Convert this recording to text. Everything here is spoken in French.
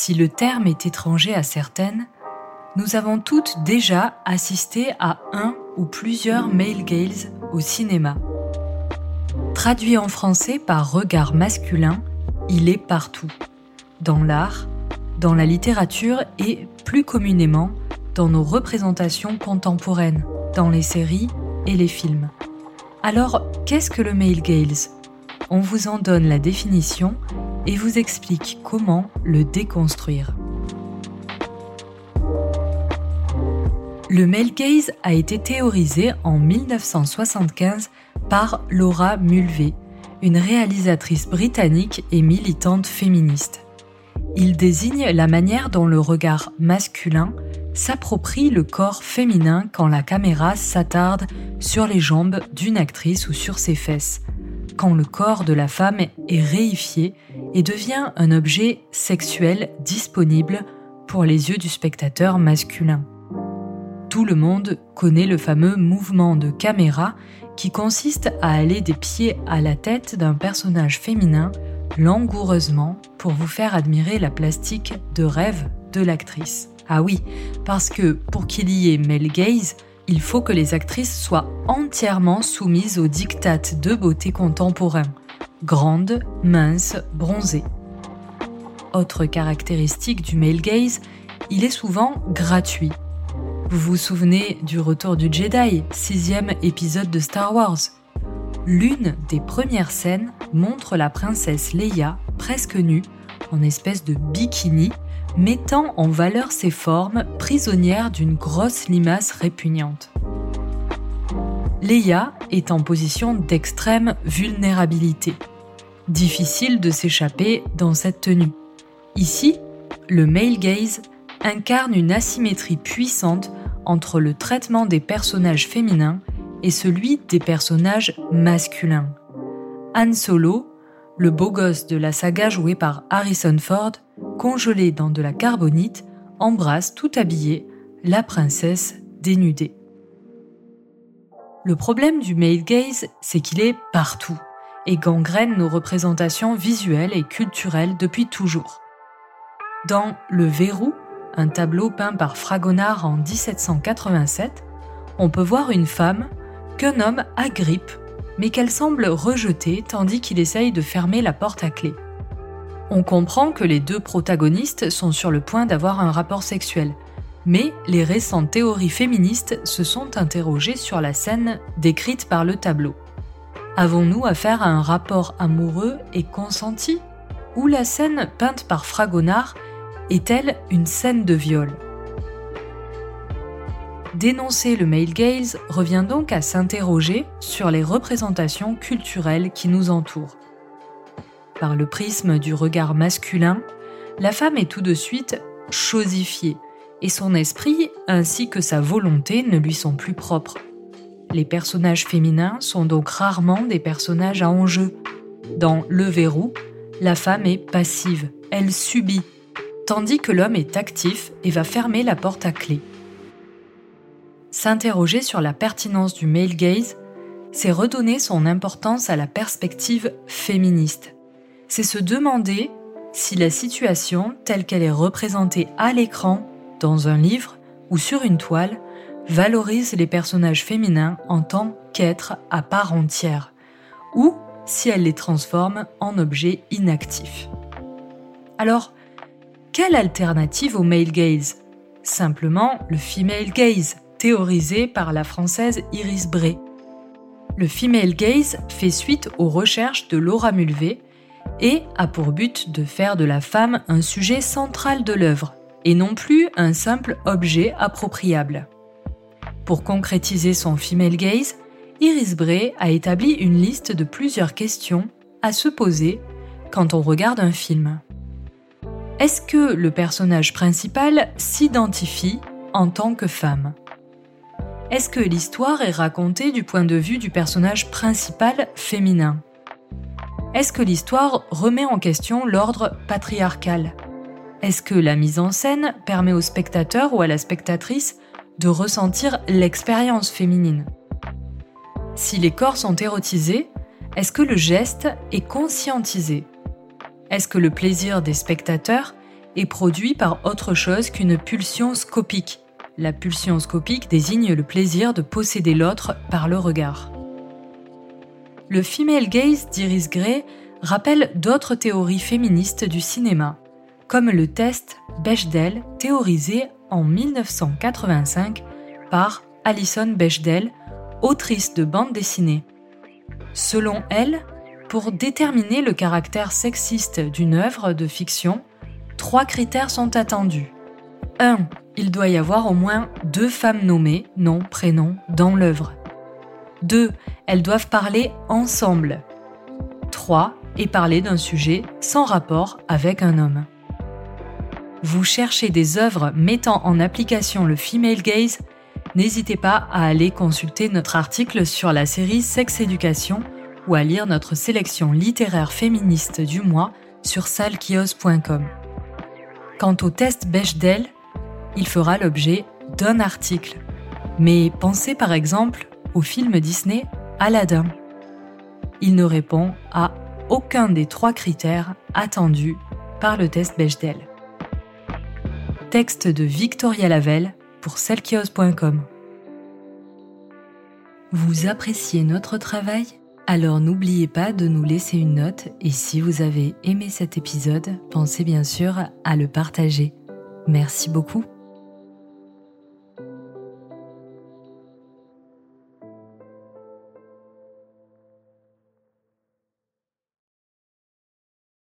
Si le terme est étranger à certaines, nous avons toutes déjà assisté à un ou plusieurs male gaze au cinéma. Traduit en français par regard masculin, il est partout. Dans l'art, dans la littérature et, plus communément, dans nos représentations contemporaines, dans les séries et les films. Alors, qu'est-ce que le male gaze? On vous en donne la définition et vous explique comment le déconstruire. Le male gaze a été théorisé en 1975 par Laura Mulvey, une réalisatrice britannique et militante féministe. Il désigne la manière dont le regard masculin s'approprie le corps féminin quand la caméra s'attarde sur les jambes d'une actrice ou sur ses fesses, quand le corps de la femme est réifié et devient un objet sexuel disponible pour les yeux du spectateur masculin. Tout le monde connaît le fameux mouvement de caméra qui consiste à aller des pieds à la tête d'un personnage féminin langoureusement pour vous faire admirer la plastique de rêve de l'actrice. Ah oui, parce que pour qu'il y ait male gaze, il faut que les actrices soient entièrement soumises aux dictates de beauté contemporain. Grandes, minces, bronzées. Autre caractéristique du male gaze, il est souvent gratuit. Vous vous souvenez du Retour du Jedi, sixième épisode de Star Wars L'une des premières scènes montre la princesse Leia presque nue, en espèce de bikini, mettant en valeur ses formes prisonnières d'une grosse limace répugnante. Leia est en position d'extrême vulnérabilité. Difficile de s'échapper dans cette tenue. Ici, le male gaze incarne une asymétrie puissante entre le traitement des personnages féminins et celui des personnages masculins. Han Solo, le beau gosse de la saga joué par Harrison Ford, congelé dans de la carbonite, embrasse tout habillé la princesse dénudée. Le problème du male gaze, c'est qu'il est partout et gangrène nos représentations visuelles et culturelles depuis toujours. Dans Le Verrou, un tableau peint par Fragonard en 1787, on peut voir une femme qu'un homme agrippe, mais qu'elle semble rejeter tandis qu'il essaye de fermer la porte à clé. On comprend que les deux protagonistes sont sur le point d'avoir un rapport sexuel, mais les récentes théories féministes se sont interrogées sur la scène décrite par le tableau. Avons-nous affaire à un rapport amoureux et consenti? Ou la scène peinte par Fragonard est-elle une scène de viol? Dénoncer le male gaze revient donc à s'interroger sur les représentations culturelles qui nous entourent. Par le prisme du regard masculin, la femme est tout de suite chosifiée et son esprit ainsi que sa volonté ne lui sont plus propres. Les personnages féminins sont donc rarement des personnages à enjeu. Dans Le Verrou, la femme est passive, elle subit, tandis que l'homme est actif et va fermer la porte à clé. S'interroger sur la pertinence du male gaze, c'est redonner son importance à la perspective féministe. C'est se demander si la situation, telle qu'elle est représentée à l'écran, dans un livre ou sur une toile, valorise les personnages féminins en tant qu'êtres à part entière, ou si elle les transforme en objets inactifs. Alors, quelle alternative au male gaze? Simplement le female gaze, théorisé par la française Iris Bray. Le female gaze fait suite aux recherches de Laura Mulvey et a pour but de faire de la femme un sujet central de l'œuvre, et non plus un simple objet appropriable. Pour concrétiser son female gaze, Iris Bray a établi une liste de plusieurs questions à se poser quand on regarde un film. Est-ce que le personnage principal s'identifie en tant que femme? Est-ce que l'histoire est racontée du point de vue du personnage principal féminin? Est-ce que l'histoire remet en question l'ordre patriarcal? Est-ce que la mise en scène permet au spectateur ou à la spectatrice de ressentir l'expérience féminine? Si les corps sont érotisés, est-ce que le geste est conscientisé? Est-ce que le plaisir des spectateurs est produit par autre chose qu'une pulsion scopique? La pulsion scopique désigne le plaisir de posséder l'autre par le regard. Le female gaze d'Iris Gray rappelle d'autres théories féministes du cinéma, comme le test Bechdel théorisé en 1985 par Alison Bechdel, autrice de bande dessinée. Selon elle, pour déterminer le caractère sexiste d'une œuvre de fiction, trois critères sont attendus. 1. Il doit y avoir au moins deux femmes nommées, nom, prénom, dans l'œuvre. 2. Elles doivent parler ensemble. 3. Et parler d'un sujet sans rapport avec un homme. Vous cherchez des œuvres mettant en application le female gaze? N'hésitez pas à aller consulter notre article sur la série Sex Éducation ou à lire notre sélection littéraire féministe du mois sur salkios.com. Quant au test Bechdel, il fera l'objet d'un article. Mais pensez par exemple au film Disney Aladdin. Il ne répond à aucun des trois critères attendus par le test Bechdel. Texte de Victoria Lavelle pour selkios.com. Vous appréciez notre travail? Alors n'oubliez pas de nous laisser une note et si vous avez aimé cet épisode, pensez bien sûr à le partager. Merci beaucoup.